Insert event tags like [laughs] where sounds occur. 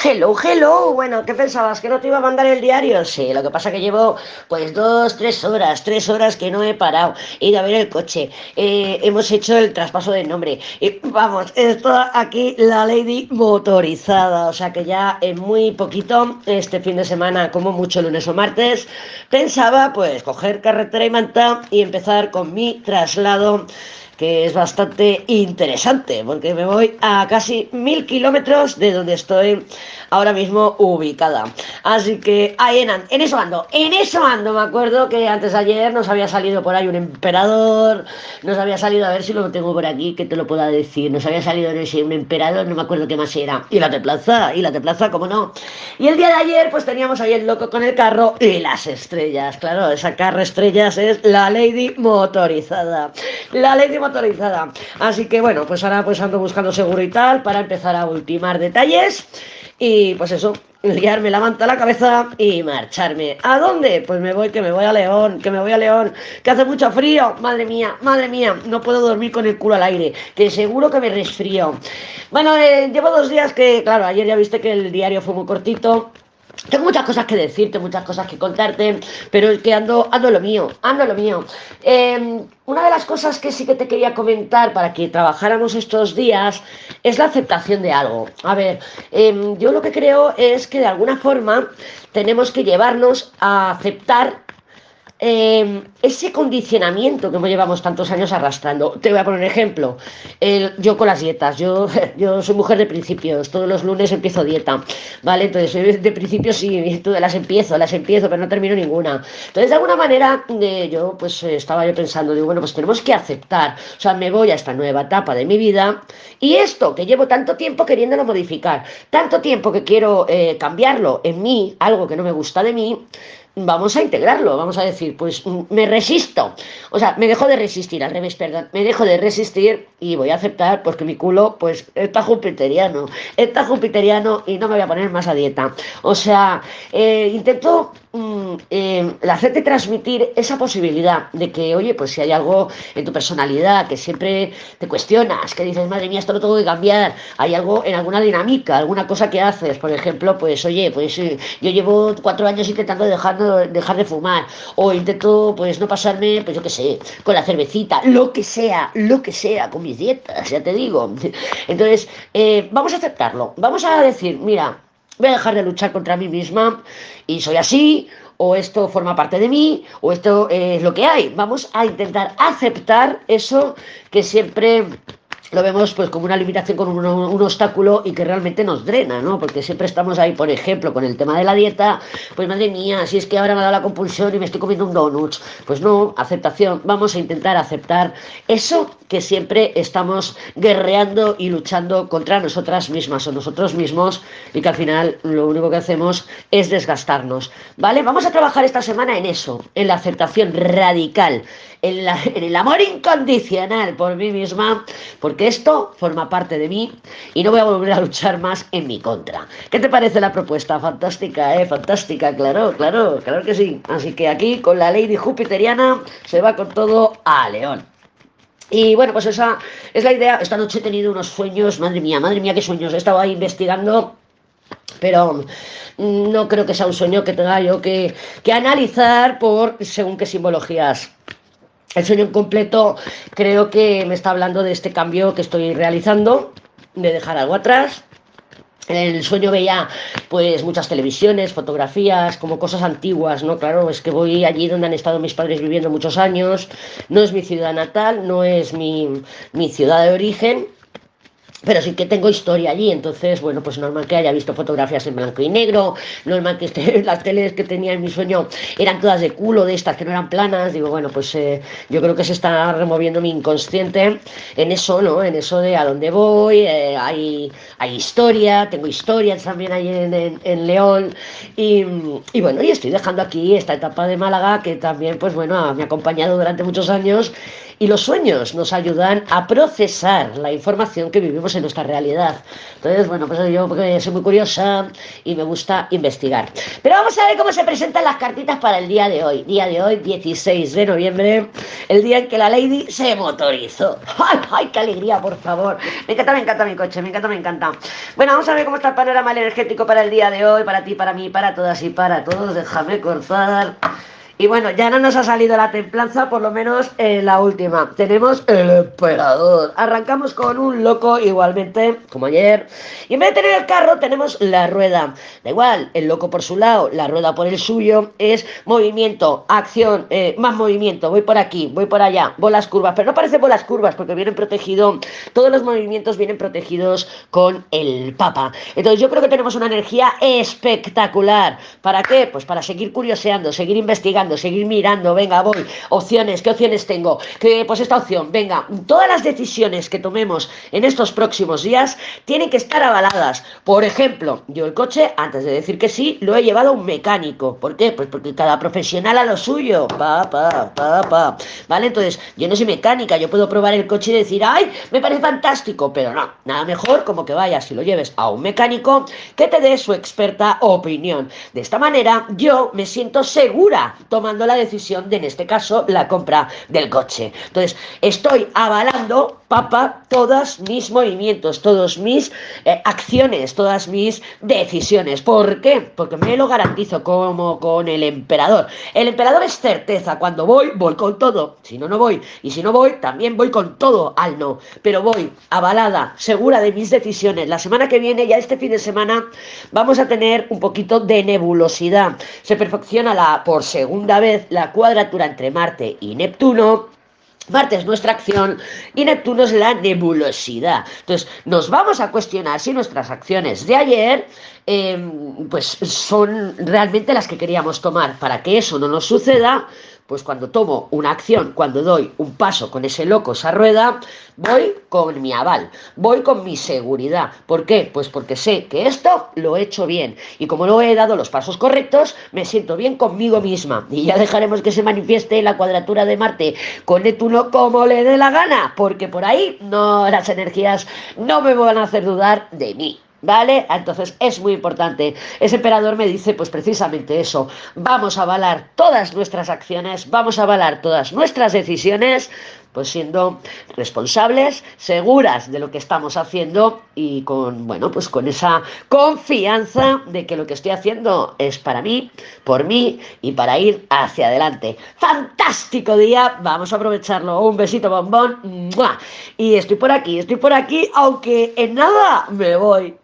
Hello, hello. Bueno, ¿qué pensabas? ¿Que no te iba a mandar el diario? Sí, lo que pasa que llevo pues dos, tres horas, tres horas que no he parado. He ido a ver el coche. Eh, hemos hecho el traspaso de nombre. Y vamos, esto aquí la lady motorizada. O sea que ya en muy poquito, este fin de semana, como mucho lunes o martes, pensaba pues coger carretera y manta y empezar con mi traslado que es bastante interesante, porque me voy a casi mil kilómetros de donde estoy ahora mismo ubicada. Así que ahí en, en eso ando, en eso ando. Me acuerdo que antes de ayer nos había salido por ahí un emperador, nos había salido, a ver si lo tengo por aquí, que te lo pueda decir, nos había salido no sé, un emperador, no me acuerdo qué más era, y la de plaza, y la de plaza, como no. Y el día de ayer, pues teníamos ahí el loco con el carro y las estrellas, claro, esa carro estrellas es la Lady motorizada. La Lady motorizada autorizada. Así que bueno, pues ahora pues ando buscando seguro y tal para empezar a ultimar detalles. Y pues eso, liarme la manta a la cabeza y marcharme. ¿A dónde? Pues me voy, que me voy a León, que me voy a León, que hace mucho frío. Madre mía, madre mía, no puedo dormir con el culo al aire, que seguro que me resfrío. Bueno, eh, llevo dos días que, claro, ayer ya viste que el diario fue muy cortito. Tengo muchas cosas que decirte, muchas cosas que contarte, pero es que ando, ando lo mío, ando lo mío. Em, una de las cosas que sí que te quería comentar para que trabajáramos estos días es la aceptación de algo. A ver, em, yo lo que creo es que de alguna forma tenemos que llevarnos a aceptar Em, ese condicionamiento que llevamos tantos años arrastrando. Te voy a poner un ejemplo. yo con las dietas, yo, [laughs] yo soy mujer de principios, todos los lunes empiezo dieta, ¿vale? Entonces, de principios sí, las empiezo, las empiezo, pero no termino ninguna. Entonces, de alguna manera, eh, yo pues estaba yo pensando, digo, bueno, pues tenemos que aceptar, o sea, me voy a esta nueva etapa de mi vida y esto que llevo tanto tiempo queriéndolo modificar, tanto tiempo que quiero eh, cambiarlo en mí, algo que no me gusta de mí, vamos a integrarlo, vamos a decir, pues mm, me resisto, o sea, me dejo de resistir, al revés, perdón, me dejo de resistir y voy a aceptar porque mi culo, pues, está jupiteriano, está jupiteriano y no me voy a poner más a dieta. O sea, eh, intento mm, eh, hacerte transmitir esa posibilidad de que, oye, pues si hay algo en tu personalidad que siempre te cuestionas, que dices, madre mía, esto lo tengo que cambiar, hay algo en alguna dinámica, alguna cosa que haces, por ejemplo, pues, oye, pues eh, yo llevo cuatro años intentando dejar de fumar o intento pues no pasarme, pues yo qué sé, con la cervecita, lo que sea, lo que sea, con mis dietas, ya te digo. Entonces, eh, vamos a aceptarlo, vamos a decir, mira, voy a dejar de luchar contra mí misma y soy así, o esto forma parte de mí, o esto es lo que hay. Vamos a intentar aceptar eso que siempre lo vemos pues como una limitación, con un, obstáculo y que realmente nos drena, ¿no? Porque siempre estamos ahí, por ejemplo, con el tema de la dieta, pues madre mía, si es que ahora me ha dado la compulsión y me estoy comiendo un donut, pues no, aceptación, vamos a intentar aceptar eso que siempre estamos guerreando y luchando contra nosotras mismas o nosotros mismos y que al final lo único que hacemos es desgastarnos, ¿vale? Vamos a trabajar esta semana en eso, en la aceptación radical, en, en el amor incondicional por mí misma, porque que esto forma parte de mí y no voy a volver a luchar más en mi contra. ¿Qué te parece la propuesta? Fantástica, ¿eh? Fantástica, claro, claro, claro que sí. Así que aquí con la Lady Jupiteriana se va con todo a León. Y bueno, pues esa es la idea. Esta noche he tenido unos sueños, madre mía, madre mía, qué sueños. He estado ahí investigando pero no creo que sea un sueño que tenga yo que, que, analizar por según qué simbologías el sueño incompleto creo que me está hablando de este cambio que estoy realizando, de dejar algo atrás. En el sueño veía pues muchas televisiones, fotografías, como cosas antiguas, ¿no? Claro, es que voy allí donde han estado mis padres viviendo muchos años, no es mi ciudad natal, no es mi, mi ciudad de origen, pero sí que tengo historia allí, entonces, bueno, pues normal que haya visto fotografías en blanco y negro, normal que esté, [laughs] las teles que tenía en mi sueño eran todas de culo, de estas que no eran planas, digo, bueno, pues eh, yo creo que se está removiendo mi inconsciente en eso, ¿no? En eso de a dónde voy, eh, hay, hay historia, tengo historias también ahí en, en, León, y, y, bueno, y estoy dejando aquí esta etapa de Málaga que también, pues bueno, me ha acompañado durante muchos años Y los sueños nos ayudan a procesar la información que vivimos en nuestra realidad. Entonces, bueno, pues yo soy muy curiosa y me gusta investigar. Pero vamos a ver cómo se presentan las cartitas para el día de hoy. Día de hoy, 16 de noviembre, el día en que la Lady se motorizó. [laughs] ¡Ay, ay qué alegría, por favor! Me encanta, me encanta mi coche, me encanta, me encanta. Bueno, vamos a ver cómo está el panorama energético para el día de hoy, para ti, para mí, para todas y para todos. Déjame cortar. Y bueno, ya no nos ha salido la templanza, por lo menos en la última. Tenemos el emperador. Arrancamos con un loco igualmente, como ayer. Y en vez de tener el carro, tenemos la rueda. Da igual, el loco por su lado, la rueda por el suyo. Es movimiento, acción, eh, más movimiento. Voy por aquí, voy por allá, bolas curvas. Pero no parece bolas curvas porque vienen protegidos, todos los movimientos vienen protegidos con el papa. Entonces yo creo que tenemos una energía espectacular. ¿Para qué? Pues para seguir curioseando, seguir investigando seguir mirando, venga, voy, opciones, ¿qué opciones tengo? Que, pues esta opción, venga, todas las decisiones que tomemos en estos próximos días tienen que estar avaladas. Por ejemplo, yo el coche, antes de decir que sí, lo he llevado a un mecánico. ¿Por qué? Pues porque cada profesional a lo suyo. Pa, pa, pa, pa. ¿Vale? Entonces, yo no soy mecánica, yo puedo probar el coche y decir, ay, me parece fantástico, pero no, nada mejor como que vayas y lo lleves a un mecánico que te dé su experta opinión. De esta manera, yo me siento segura tomando la decisión de, en este caso, la compra del coche. Entonces, estoy avalando, papá, todos mis movimientos, todas mis eh, acciones, todas mis decisiones. ¿Por qué? Porque me lo garantizo como con el emperador. El emperador es certeza. Cuando voy, voy con todo. Si no, no voy. Y si no voy, también voy con todo al no. Pero voy avalada, segura de mis decisiones. La semana que viene, ya este fin de semana, vamos a tener un poquito de nebulosidad. Se perfecciona la por segunda vez la cuadratura entre Marte y Neptuno. Marte es nuestra acción y Neptuno es la nebulosidad. Entonces, nos vamos a cuestionar si nuestras acciones de ayer em, pues son realmente las que queríamos tomar. Para que eso no nos suceda, pues cuando tomo una acción, cuando doy un paso con ese loco, esa rueda, voy con mi aval, voy con mi seguridad. ¿Por qué? Pues porque sé que esto lo he hecho bien. Y como no he dado los pasos correctos, me siento bien conmigo misma. Y ya dejaremos que se manifieste la cuadratura de Marte con Neptuno como le dé la gana, porque por ahí no las energías no me van a hacer dudar de mí. ¿Vale? Entonces es muy importante. Ese emperador me dice pues precisamente eso. Vamos a avalar todas nuestras acciones, vamos a avalar todas nuestras decisiones, pues siendo responsables, seguras de lo que estamos haciendo y con, bueno, pues con esa confianza de que lo que estoy haciendo es para mí, por mí y para ir hacia adelante. Fantástico día, vamos a aprovecharlo. Un besito bombón. Y estoy por aquí, estoy por aquí, aunque en nada me voy.